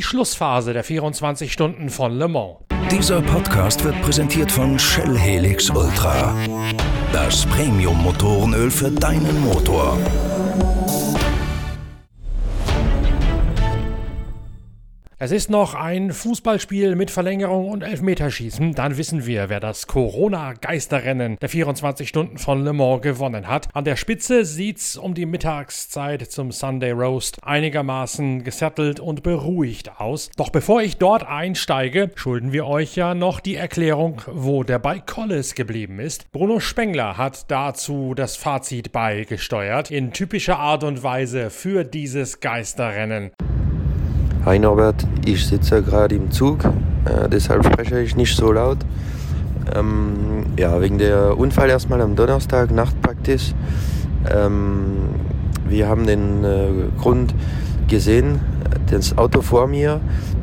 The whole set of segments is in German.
Die Schlussphase der 24 Stunden von Le Mans. Dieser Podcast wird präsentiert von Shell Helix Ultra. Das Premium-Motorenöl für deinen Motor. Es ist noch ein Fußballspiel mit Verlängerung und Elfmeterschießen. Dann wissen wir, wer das Corona-Geisterrennen der 24 Stunden von Le Mans gewonnen hat. An der Spitze sieht's um die Mittagszeit zum Sunday Roast einigermaßen gesettelt und beruhigt aus. Doch bevor ich dort einsteige, schulden wir euch ja noch die Erklärung, wo der bei Collis geblieben ist. Bruno Spengler hat dazu das Fazit beigesteuert, in typischer Art und Weise für dieses Geisterrennen. Hi Norbert, ich sitze gerade im Zug, äh, deshalb spreche ich nicht so laut. Ähm, ja, wegen der Unfall erstmal am Donnerstag, Nachtpraktisch. Ähm, wir haben den äh, Grund gesehen, das Auto vor mir,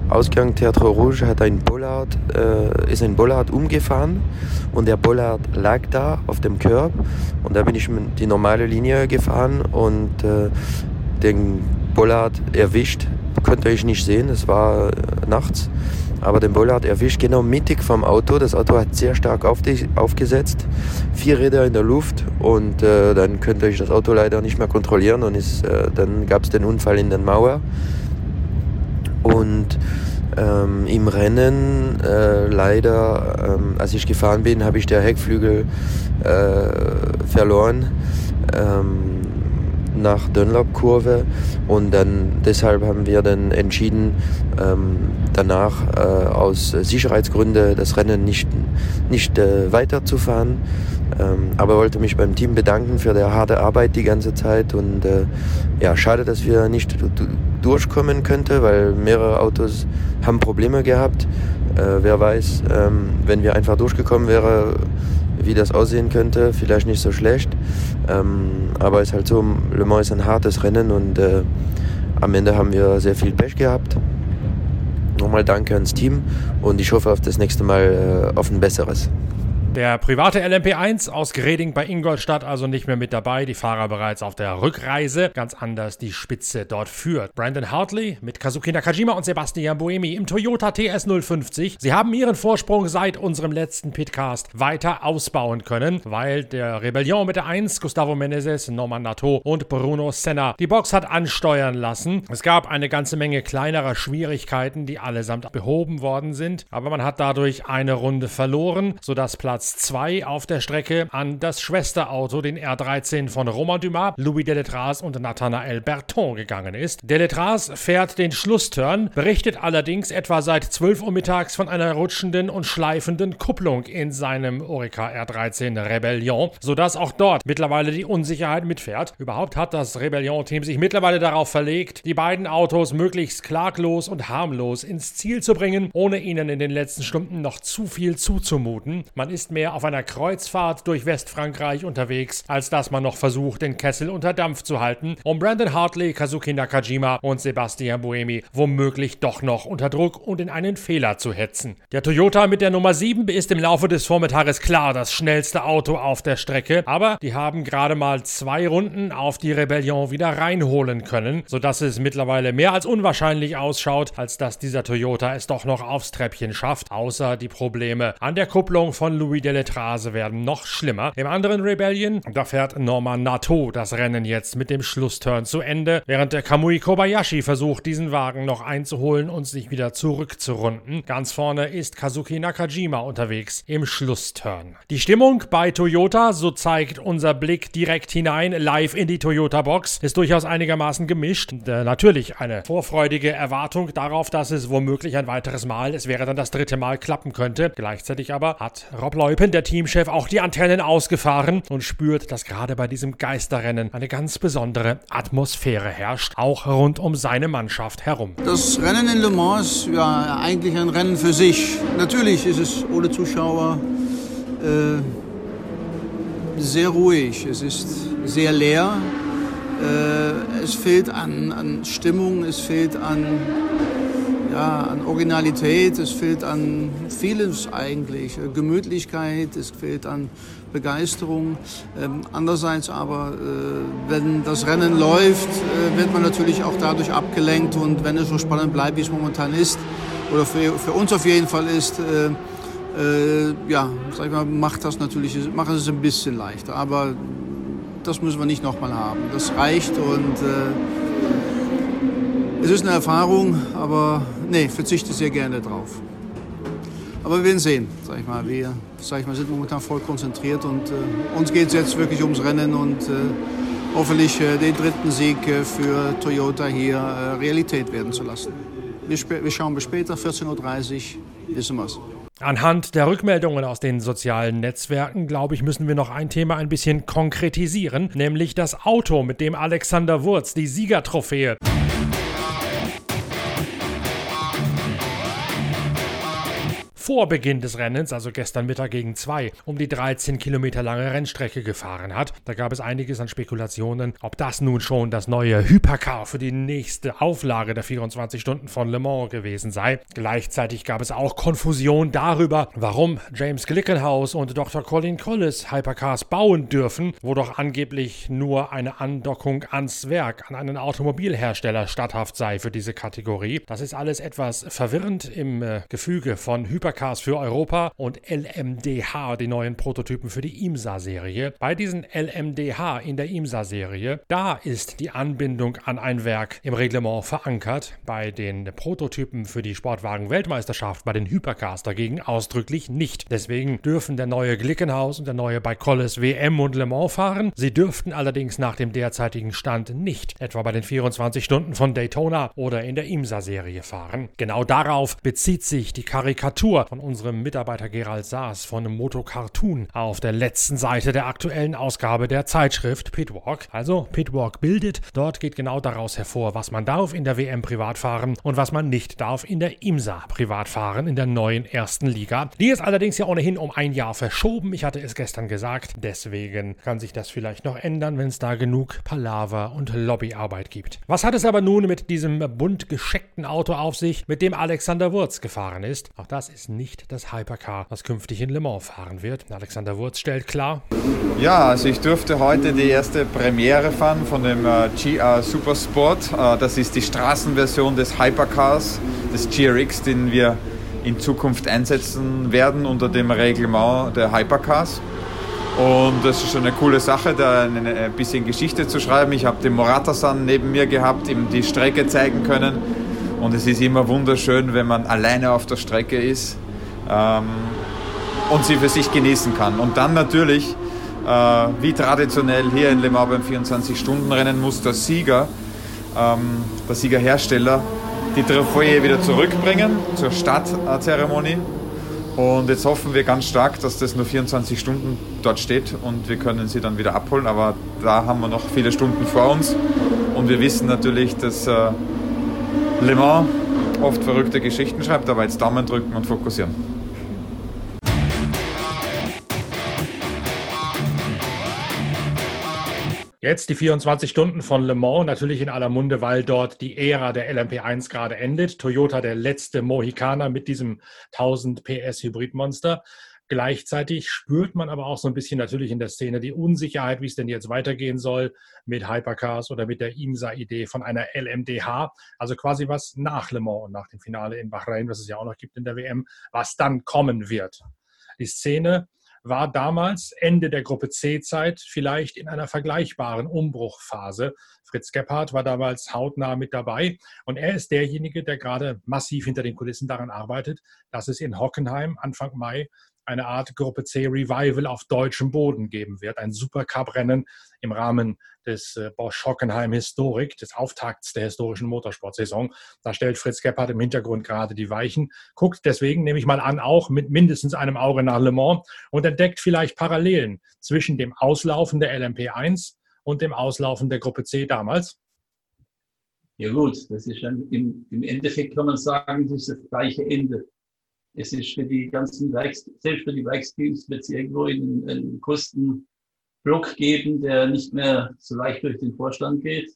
Ausgang Theatre Rouge, hat ein Bollard, äh, ist ein Bollard umgefahren und der Bollard lag da auf dem Curb und da bin ich die normale Linie gefahren und äh, den Bollard erwischt konnte ich nicht sehen, es war äh, nachts. Aber den Boller hat erwischt, genau mittig vom Auto. Das Auto hat sehr stark auf die, aufgesetzt, vier Räder in der Luft und äh, dann konnte ich das Auto leider nicht mehr kontrollieren und ist, äh, dann gab es den Unfall in den Mauer. Und ähm, im Rennen äh, leider, ähm, als ich gefahren bin, habe ich der Heckflügel äh, verloren. Ähm, nach Dunlop-Kurve und dann deshalb haben wir dann entschieden, ähm, danach äh, aus Sicherheitsgründen das Rennen nicht, nicht äh, weiterzufahren. Ähm, aber wollte mich beim Team bedanken für die harte Arbeit die ganze Zeit und äh, ja, schade, dass wir nicht durchkommen könnten, weil mehrere Autos haben Probleme gehabt. Äh, wer weiß, ähm, wenn wir einfach durchgekommen wären, wie das aussehen könnte. Vielleicht nicht so schlecht. Ähm, aber es ist halt so, Le Mans ist ein hartes Rennen und äh, am Ende haben wir sehr viel Pech gehabt. Nochmal danke ans Team und ich hoffe auf das nächste Mal äh, auf ein besseres. Der private LMP1 aus Greding bei Ingolstadt also nicht mehr mit dabei, die Fahrer bereits auf der Rückreise, ganz anders die Spitze dort führt. Brandon Hartley mit Kazuki Nakajima und Sebastian Buemi im Toyota TS050. Sie haben ihren Vorsprung seit unserem letzten Pitcast weiter ausbauen können, weil der Rebellion mit der 1, Gustavo Menezes, Norman Nato und Bruno Senna die Box hat ansteuern lassen. Es gab eine ganze Menge kleinerer Schwierigkeiten, die allesamt behoben worden sind, aber man hat dadurch eine Runde verloren, sodass Platz Platz 2 auf der Strecke an das Schwesterauto, den R13 von Romain Dumas, Louis Deletras und Nathanael Berton gegangen ist. Deletras fährt den Schlussturn, berichtet allerdings etwa seit 12 Uhr mittags von einer rutschenden und schleifenden Kupplung in seinem Orica R13 Rebellion, sodass auch dort mittlerweile die Unsicherheit mitfährt. Überhaupt hat das Rebellion-Team sich mittlerweile darauf verlegt, die beiden Autos möglichst klaglos und harmlos ins Ziel zu bringen, ohne ihnen in den letzten Stunden noch zu viel zuzumuten. Man ist mehr auf einer Kreuzfahrt durch Westfrankreich unterwegs, als dass man noch versucht, den Kessel unter Dampf zu halten, um Brandon Hartley, Kazuki Nakajima und Sebastian Buemi womöglich doch noch unter Druck und in einen Fehler zu hetzen. Der Toyota mit der Nummer 7 ist im Laufe des Vormittages klar das schnellste Auto auf der Strecke, aber die haben gerade mal zwei Runden auf die Rebellion wieder reinholen können, sodass es mittlerweile mehr als unwahrscheinlich ausschaut, als dass dieser Toyota es doch noch aufs Treppchen schafft, außer die Probleme an der Kupplung von Louis Deletrase werden noch schlimmer. Im anderen Rebellion, da fährt Norman Nato das Rennen jetzt mit dem Schlussturn zu Ende, während der Kamui Kobayashi versucht, diesen Wagen noch einzuholen und sich wieder zurückzurunden. Ganz vorne ist Kazuki Nakajima unterwegs im Schlussturn. Die Stimmung bei Toyota, so zeigt unser Blick direkt hinein, live in die Toyota-Box, ist durchaus einigermaßen gemischt. Äh, natürlich eine vorfreudige Erwartung darauf, dass es womöglich ein weiteres Mal, es wäre dann das dritte Mal, klappen könnte. Gleichzeitig aber hat Rob Loy Eupen, der Teamchef, auch die Antennen ausgefahren und spürt, dass gerade bei diesem Geisterrennen eine ganz besondere Atmosphäre herrscht, auch rund um seine Mannschaft herum. Das Rennen in Le Mans ja eigentlich ein Rennen für sich. Natürlich ist es ohne Zuschauer äh, sehr ruhig, es ist sehr leer. Äh, es fehlt an, an Stimmung, es fehlt an ja, an Originalität, es fehlt an vieles eigentlich. Äh, Gemütlichkeit, es fehlt an Begeisterung. Ähm, andererseits aber, äh, wenn das Rennen läuft, äh, wird man natürlich auch dadurch abgelenkt und wenn es so spannend bleibt, wie es momentan ist, oder für, für uns auf jeden Fall ist, äh, äh, ja, sag ich mal, macht das natürlich, macht es ein bisschen leichter. Aber das müssen wir nicht nochmal haben. Das reicht und äh, es ist eine Erfahrung, aber nee, verzichte sehr gerne drauf. Aber wir werden sehen, sag ich mal. Wir sag ich mal, sind momentan voll konzentriert und äh, uns geht es jetzt wirklich ums Rennen und äh, hoffentlich äh, den dritten Sieg äh, für Toyota hier äh, Realität werden zu lassen. Wir, wir schauen bis später, 14.30 Uhr, wissen wir's. Anhand der Rückmeldungen aus den sozialen Netzwerken, glaube ich, müssen wir noch ein Thema ein bisschen konkretisieren, nämlich das Auto, mit dem Alexander Wurz die Siegertrophäe vor Beginn des Rennens, also gestern Mittag gegen zwei, um die 13 Kilometer lange Rennstrecke gefahren hat. Da gab es einiges an Spekulationen, ob das nun schon das neue Hypercar für die nächste Auflage der 24 Stunden von Le Mans gewesen sei. Gleichzeitig gab es auch Konfusion darüber, warum James Glickenhaus und Dr. Colin Collis Hypercars bauen dürfen, wo doch angeblich nur eine Andockung ans Werk, an einen Automobilhersteller statthaft sei für diese Kategorie. Das ist alles etwas verwirrend im äh, Gefüge von Hypercar Supercars für Europa und LMDH, die neuen Prototypen für die IMSA-Serie. Bei diesen LMDH in der IMSA-Serie, da ist die Anbindung an ein Werk im Reglement verankert. Bei den Prototypen für die Sportwagen-Weltmeisterschaft, bei den Hypercars dagegen ausdrücklich nicht. Deswegen dürfen der neue Glickenhaus und der neue Baikolles WM und Le Mans fahren. Sie dürften allerdings nach dem derzeitigen Stand nicht, etwa bei den 24 Stunden von Daytona oder in der IMSA-Serie fahren. Genau darauf bezieht sich die Karikatur von unserem Mitarbeiter Gerald Saas von Moto Cartoon auf der letzten Seite der aktuellen Ausgabe der Zeitschrift Pitwalk. Also Pitwalk bildet, dort geht genau daraus hervor, was man darf in der WM privat fahren und was man nicht darf in der IMSA privat fahren, in der neuen ersten Liga. Die ist allerdings ja ohnehin um ein Jahr verschoben. Ich hatte es gestern gesagt. Deswegen kann sich das vielleicht noch ändern, wenn es da genug Palaver und Lobbyarbeit gibt. Was hat es aber nun mit diesem bunt gescheckten Auto auf sich, mit dem Alexander Wurz gefahren ist? Auch das ist nicht das Hypercar, das künftig in Le Mans fahren wird. Alexander Wurz stellt klar. Ja, also ich durfte heute die erste Premiere fahren von dem äh, GR Supersport. Äh, das ist die Straßenversion des Hypercars, des GRX, den wir in Zukunft einsetzen werden unter dem Reglement der Hypercars. Und das ist schon eine coole Sache, da ein bisschen Geschichte zu schreiben. Ich habe den Morata-San neben mir gehabt, ihm die Strecke zeigen können. Und es ist immer wunderschön, wenn man alleine auf der Strecke ist ähm, und sie für sich genießen kann. Und dann natürlich, äh, wie traditionell hier in Le Mans beim 24-Stunden-Rennen, muss der Sieger, ähm, der Siegerhersteller, die Trophäe wieder zurückbringen zur Startzeremonie. Und jetzt hoffen wir ganz stark, dass das nur 24 Stunden dort steht und wir können sie dann wieder abholen. Aber da haben wir noch viele Stunden vor uns. Und wir wissen natürlich, dass äh, Le Mans oft verrückte Geschichten schreibt, aber jetzt Daumen drücken und fokussieren. Jetzt die 24 Stunden von Le Mans, natürlich in aller Munde, weil dort die Ära der LMP1 gerade endet. Toyota der letzte Mohikaner mit diesem 1000 PS Hybridmonster. Gleichzeitig spürt man aber auch so ein bisschen natürlich in der Szene die Unsicherheit, wie es denn jetzt weitergehen soll mit Hypercars oder mit der IMSA-Idee von einer LMDH. Also quasi was nach Le Mans und nach dem Finale in Bahrain, was es ja auch noch gibt in der WM, was dann kommen wird. Die Szene war damals Ende der Gruppe C-Zeit vielleicht in einer vergleichbaren Umbruchphase. Fritz Gebhardt war damals hautnah mit dabei und er ist derjenige, der gerade massiv hinter den Kulissen daran arbeitet, dass es in Hockenheim Anfang Mai eine Art Gruppe C Revival auf deutschem Boden geben wird. Ein Supercup-Rennen im Rahmen des äh, Bosch Hockenheim Historik, des Auftakts der historischen Motorsportsaison. Da stellt Fritz Gebhardt im Hintergrund gerade die Weichen, guckt deswegen, nehme ich mal an, auch mit mindestens einem Auge nach Le Mans und entdeckt vielleicht Parallelen zwischen dem Auslaufen der LMP1 und dem Auslaufen der Gruppe C damals. Ja gut, das ist ein, im, im Endeffekt kann man sagen, das ist das gleiche Ende es ist für die ganzen Werks, selbst für die Werksteams wird es irgendwo einen, einen Kostenblock geben, der nicht mehr so leicht durch den Vorstand geht.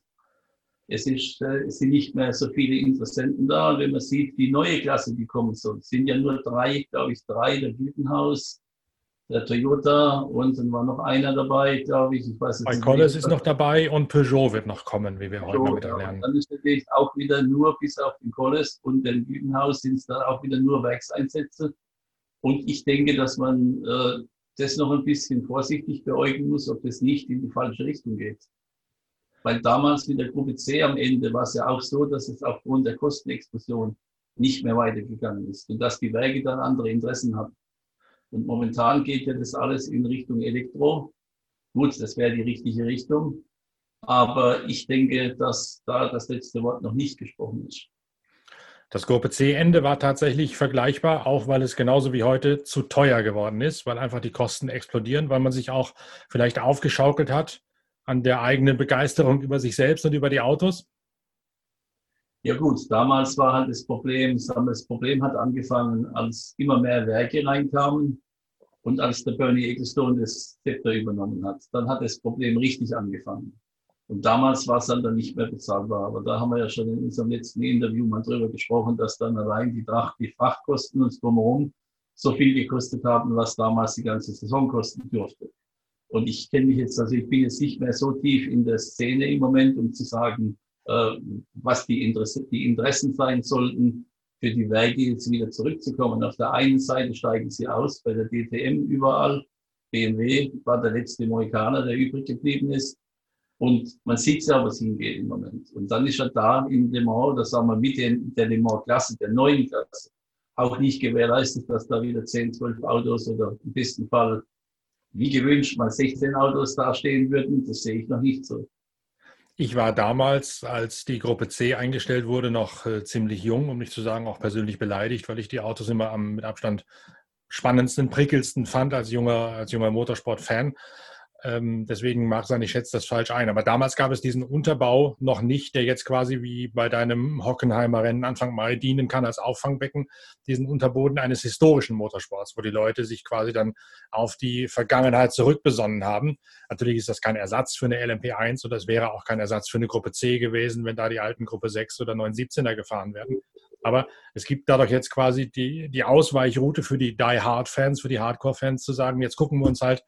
Es, ist, äh, es sind nicht mehr so viele Interessenten da. Und wenn man sieht, die neue Klasse, die kommen soll, sind ja nur drei, glaube ich, drei, der Gütenhaus, der Toyota und dann war noch einer dabei, glaube ich. ich weiß Bei Colles ist noch dabei und Peugeot wird noch kommen, wie wir heute wieder lernen. Dann ist natürlich auch wieder nur bis auf den Colles und den Gütenhaus sind es dann auch wieder nur Werkseinsätze. Und ich denke, dass man äh, das noch ein bisschen vorsichtig beäugen muss, ob das nicht in die falsche Richtung geht. Weil damals mit der Gruppe C am Ende war es ja auch so, dass es aufgrund der Kostenexplosion nicht mehr weitergegangen ist und dass die Werke dann andere Interessen hatten. Und momentan geht ja das alles in Richtung Elektro. Gut, das wäre die richtige Richtung. Aber ich denke, dass da das letzte Wort noch nicht gesprochen ist. Das Gruppe C-Ende war tatsächlich vergleichbar, auch weil es genauso wie heute zu teuer geworden ist, weil einfach die Kosten explodieren, weil man sich auch vielleicht aufgeschaukelt hat an der eigenen Begeisterung über sich selbst und über die Autos. Ja gut, damals war halt das Problem, das Problem hat angefangen, als immer mehr Werke reinkamen und als der Bernie Ecclestone das Zepter übernommen hat. Dann hat das Problem richtig angefangen. Und damals war es dann, dann nicht mehr bezahlbar. Aber da haben wir ja schon in unserem letzten Interview mal drüber gesprochen, dass dann allein die, Tracht, die Frachtkosten und drumherum so viel gekostet haben, was damals die ganze Saison kosten dürfte. Und ich kenne mich jetzt, also ich bin jetzt nicht mehr so tief in der Szene im Moment, um zu sagen, äh, was die, Interesse, die Interessen sein sollten, für die Werke jetzt wieder zurückzukommen. Auf der einen Seite steigen sie aus, bei der DTM überall. BMW war der letzte Mohikaner, der übrig geblieben ist. Und man sieht ja, was hingeht im Moment. Und dann ist er da in Le Mans, das sagen wir mit der Le Mans-Klasse, der neuen Klasse, auch nicht gewährleistet, dass da wieder 10, 12 Autos oder im besten Fall, wie gewünscht, mal 16 Autos dastehen würden. Das sehe ich noch nicht so. Ich war damals, als die Gruppe C eingestellt wurde, noch äh, ziemlich jung, um nicht zu sagen auch persönlich beleidigt, weil ich die Autos immer am mit Abstand spannendsten, prickelsten fand als junger, als junger Motorsport-Fan. Ähm, deswegen mag sein, ich schätze das falsch ein. Aber damals gab es diesen Unterbau noch nicht, der jetzt quasi wie bei deinem Hockenheimer Rennen Anfang Mai dienen kann als Auffangbecken, diesen Unterboden eines historischen Motorsports, wo die Leute sich quasi dann auf die Vergangenheit zurückbesonnen haben. Natürlich ist das kein Ersatz für eine LMP1 und das wäre auch kein Ersatz für eine Gruppe C gewesen, wenn da die alten Gruppe 6 oder 917er gefahren werden. Aber es gibt dadurch jetzt quasi die, die Ausweichroute für die Die-Hard-Fans, für die Hardcore-Fans zu sagen, jetzt gucken wir uns halt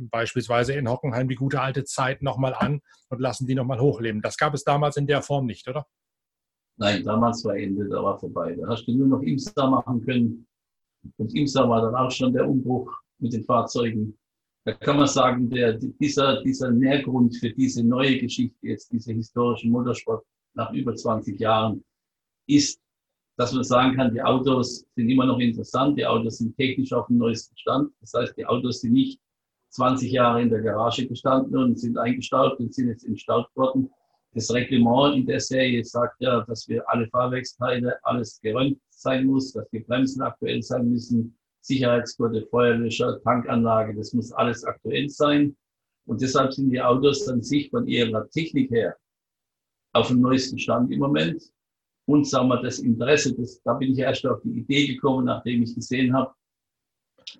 beispielsweise in Hockenheim die gute alte Zeit nochmal an und lassen die nochmal hochleben. Das gab es damals in der Form nicht, oder? Nein, damals war Ende, da war vorbei. Da hast du nur noch Imsa machen können. Und Imsa war dann auch schon der Umbruch mit den Fahrzeugen. Da kann man sagen, der, dieser, dieser Nährgrund für diese neue Geschichte, jetzt diese historische Motorsport nach über 20 Jahren, ist, dass man sagen kann, die Autos sind immer noch interessant, die Autos sind technisch auf dem neuesten Stand. Das heißt, die Autos sind nicht 20 Jahre in der Garage gestanden und sind eingestaubt und sind jetzt instaubt worden. Das Reglement in der Serie sagt ja, dass wir alle Fahrwerksteile, alles geräumt sein muss, dass die Bremsen aktuell sein müssen, Sicherheitsgurte, Feuerlöscher, Tankanlage, das muss alles aktuell sein. Und deshalb sind die Autos an sich von ihrer Technik her auf dem neuesten Stand im Moment. Und sagen wir, das Interesse, das, da bin ich erst auf die Idee gekommen, nachdem ich gesehen habe,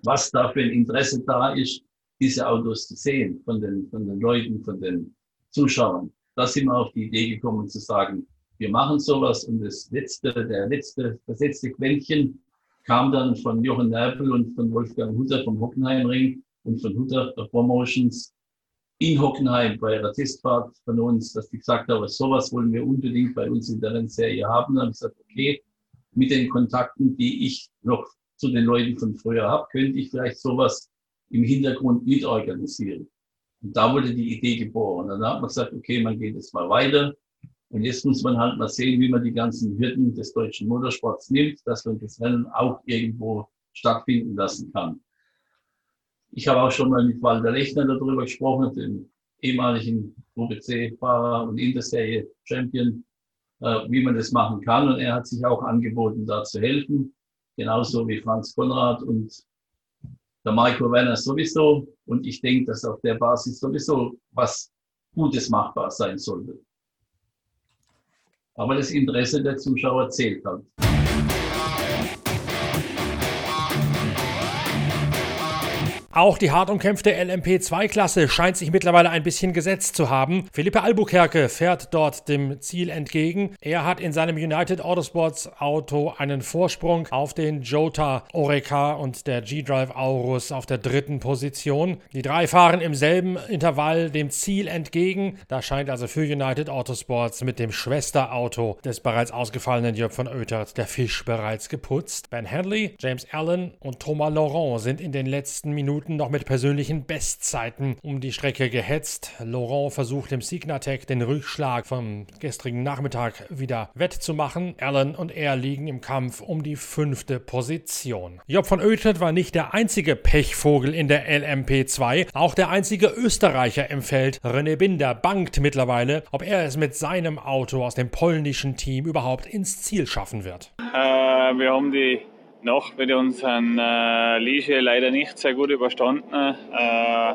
was da für ein Interesse da ist, diese Autos zu sehen von den, von den Leuten, von den Zuschauern. Da sind wir auf die Idee gekommen zu sagen, wir machen sowas und das letzte, der letzte, das letzte Quäntchen kam dann von Jochen Nerpel und von Wolfgang Hutter vom Hockenheimring und von Hutter Promotions in Hockenheim bei der Testfahrt von uns, dass die gesagt haben, sowas wollen wir unbedingt bei uns in der Rennserie haben. Dann habe ich gesagt, okay, mit den Kontakten, die ich noch zu den Leuten von früher habe, könnte ich vielleicht sowas im Hintergrund mitorganisieren. Und da wurde die Idee geboren. Und dann hat man gesagt, okay, man geht jetzt mal weiter. Und jetzt muss man halt mal sehen, wie man die ganzen Hürden des deutschen Motorsports nimmt, dass man das Rennen auch irgendwo stattfinden lassen kann. Ich habe auch schon mal mit Walter Lechner darüber gesprochen, dem ehemaligen Gruppe C-Fahrer und Interserie-Champion, äh, wie man das machen kann. Und er hat sich auch angeboten, da zu helfen. Genauso wie Franz Konrad und der Marco Werner sowieso. Und ich denke, dass auf der Basis sowieso was Gutes machbar sein sollte. Aber das Interesse der Zuschauer zählt halt. Auch die hart umkämpfte LMP2-Klasse scheint sich mittlerweile ein bisschen gesetzt zu haben. Philippe Albuquerque fährt dort dem Ziel entgegen. Er hat in seinem United Autosports Auto einen Vorsprung auf den Jota Oreca und der G-Drive Aurus auf der dritten Position. Die drei fahren im selben Intervall dem Ziel entgegen. Da scheint also für United Autosports mit dem Schwesterauto des bereits ausgefallenen Jörg von Oetert der Fisch bereits geputzt. Ben Handley, James Allen und Thomas Laurent sind in den letzten Minuten noch mit persönlichen Bestzeiten um die Strecke gehetzt. Laurent versucht im Signatec den Rückschlag vom gestrigen Nachmittag wieder wettzumachen. Allen und er liegen im Kampf um die fünfte Position. Job von Oetert war nicht der einzige Pechvogel in der LMP2. Auch der einzige Österreicher im Feld, René Binder, bangt mittlerweile, ob er es mit seinem Auto aus dem polnischen Team überhaupt ins Ziel schaffen wird. Äh, wir haben die Nacht mit unseren äh, Liege leider nicht sehr gut überstanden. Äh,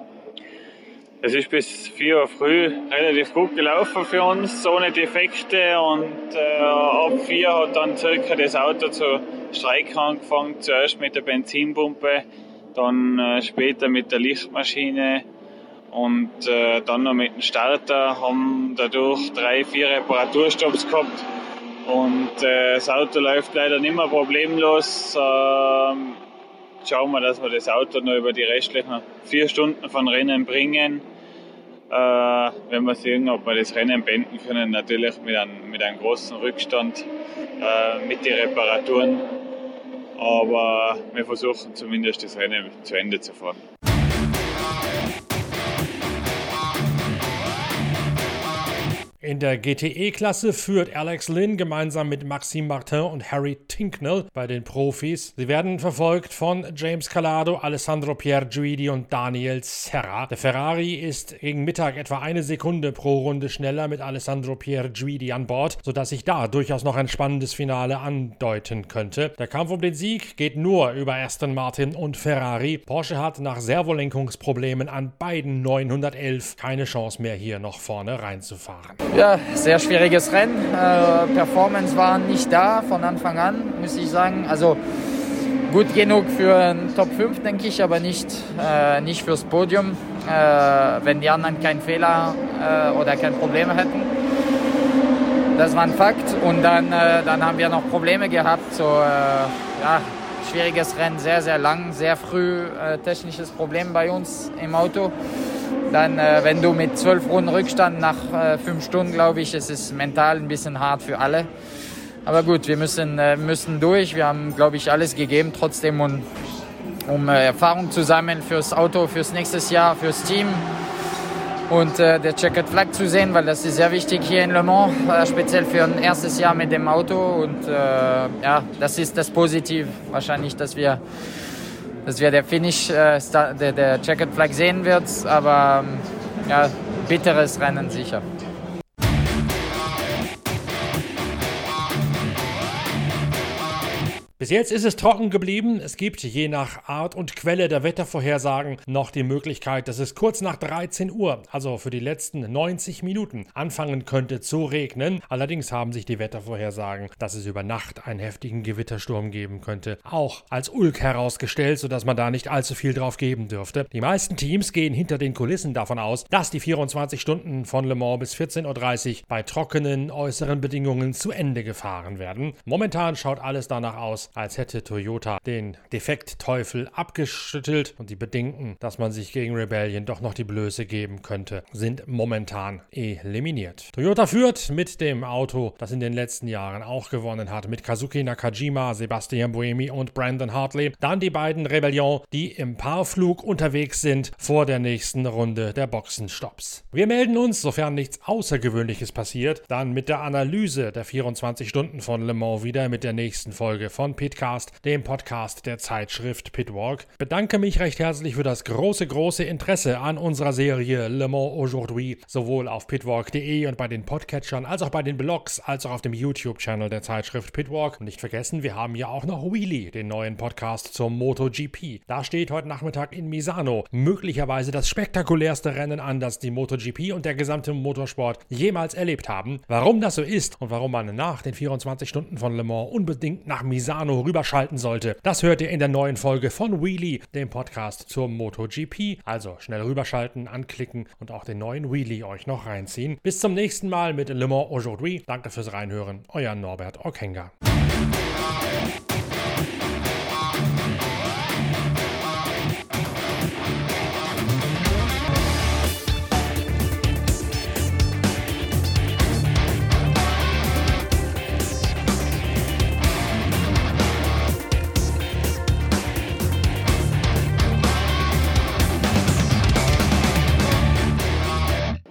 es ist bis 4 Uhr früh relativ gut gelaufen für uns, ohne Defekte. Und äh, ab 4 hat dann circa das Auto zu streiken angefangen. Zuerst mit der Benzinpumpe, dann äh, später mit der Lichtmaschine und äh, dann noch mit dem Starter. Haben dadurch drei, vier Reparaturstopps gehabt. Und äh, das Auto läuft leider nicht mehr problemlos. Ähm, schauen wir, dass wir das Auto noch über die restlichen vier Stunden von Rennen bringen. Äh, wenn wir sehen, ob wir das Rennen beenden können, natürlich mit einem, mit einem großen Rückstand äh, mit den Reparaturen. Aber wir versuchen zumindest das Rennen zu Ende zu fahren. In der GTE-Klasse führt Alex Lynn gemeinsam mit Maxime Martin und Harry Tinknell bei den Profis. Sie werden verfolgt von James Calado, Alessandro Pierguidi und Daniel Serra. Der Ferrari ist gegen Mittag etwa eine Sekunde pro Runde schneller mit Alessandro Pierguidi an Bord, sodass sich da durchaus noch ein spannendes Finale andeuten könnte. Der Kampf um den Sieg geht nur über Aston Martin und Ferrari. Porsche hat nach Servolenkungsproblemen an beiden 911 keine Chance mehr hier noch vorne reinzufahren. Ja, sehr schwieriges Rennen. Äh, Performance war nicht da von Anfang an, muss ich sagen. Also gut genug für einen Top 5, denke ich, aber nicht, äh, nicht fürs Podium, äh, wenn die anderen keinen Fehler äh, oder keine Probleme hätten. Das war ein Fakt. Und dann, äh, dann haben wir noch Probleme gehabt. So, äh, ja, schwieriges Rennen, sehr, sehr lang, sehr früh technisches Problem bei uns im Auto dann, äh, wenn du mit zwölf Runden Rückstand nach äh, fünf Stunden, glaube ich, es ist mental ein bisschen hart für alle. Aber gut, wir müssen, äh, müssen durch. Wir haben, glaube ich, alles gegeben, trotzdem, um, um äh, Erfahrung zu sammeln fürs Auto, fürs nächste Jahr, fürs Team. Und äh, der Checkered Flag zu sehen, weil das ist sehr wichtig hier in Le Mans, äh, speziell für ein erstes Jahr mit dem Auto. Und ja, das ist das Positiv wahrscheinlich, dass wir dass wir der Finish, äh, der, der Checkered Flag sehen wird. Aber ähm, ja, bitteres Rennen sicher. Bis jetzt ist es trocken geblieben. Es gibt je nach Art und Quelle der Wettervorhersagen noch die Möglichkeit, dass es kurz nach 13 Uhr, also für die letzten 90 Minuten, anfangen könnte zu regnen. Allerdings haben sich die Wettervorhersagen, dass es über Nacht einen heftigen Gewittersturm geben könnte, auch als Ulk herausgestellt, sodass man da nicht allzu viel drauf geben dürfte. Die meisten Teams gehen hinter den Kulissen davon aus, dass die 24 Stunden von Le Mans bis 14.30 Uhr bei trockenen äußeren Bedingungen zu Ende gefahren werden. Momentan schaut alles danach aus, als hätte Toyota den Defektteufel abgeschüttelt und die Bedenken, dass man sich gegen Rebellion doch noch die Blöße geben könnte, sind momentan eliminiert. Toyota führt mit dem Auto, das in den letzten Jahren auch gewonnen hat, mit Kazuki Nakajima, Sebastian Buemi und Brandon Hartley. Dann die beiden Rebellion, die im Paarflug unterwegs sind vor der nächsten Runde der Boxenstopps. Wir melden uns, sofern nichts Außergewöhnliches passiert, dann mit der Analyse der 24 Stunden von Le Mans wieder mit der nächsten Folge von Pitcast, dem Podcast der Zeitschrift Pitwalk. Bedanke mich recht herzlich für das große, große Interesse an unserer Serie Le Mans Aujourd'hui, sowohl auf pitwalk.de und bei den Podcatchern, als auch bei den Blogs, als auch auf dem YouTube-Channel der Zeitschrift Pitwalk. Und nicht vergessen, wir haben ja auch noch Wheelie, den neuen Podcast zum MotoGP. Da steht heute Nachmittag in Misano möglicherweise das spektakulärste Rennen an, das die MotoGP und der gesamte Motorsport jemals erlebt haben. Warum das so ist und warum man nach den 24 Stunden von Le Mans unbedingt nach Misano Lugano rüberschalten sollte. Das hört ihr in der neuen Folge von Wheelie, dem Podcast zur MotoGP. Also schnell rüberschalten, anklicken und auch den neuen Wheelie euch noch reinziehen. Bis zum nächsten Mal mit Le Mans Aujourd'hui. Danke fürs Reinhören. Euer Norbert Okenga.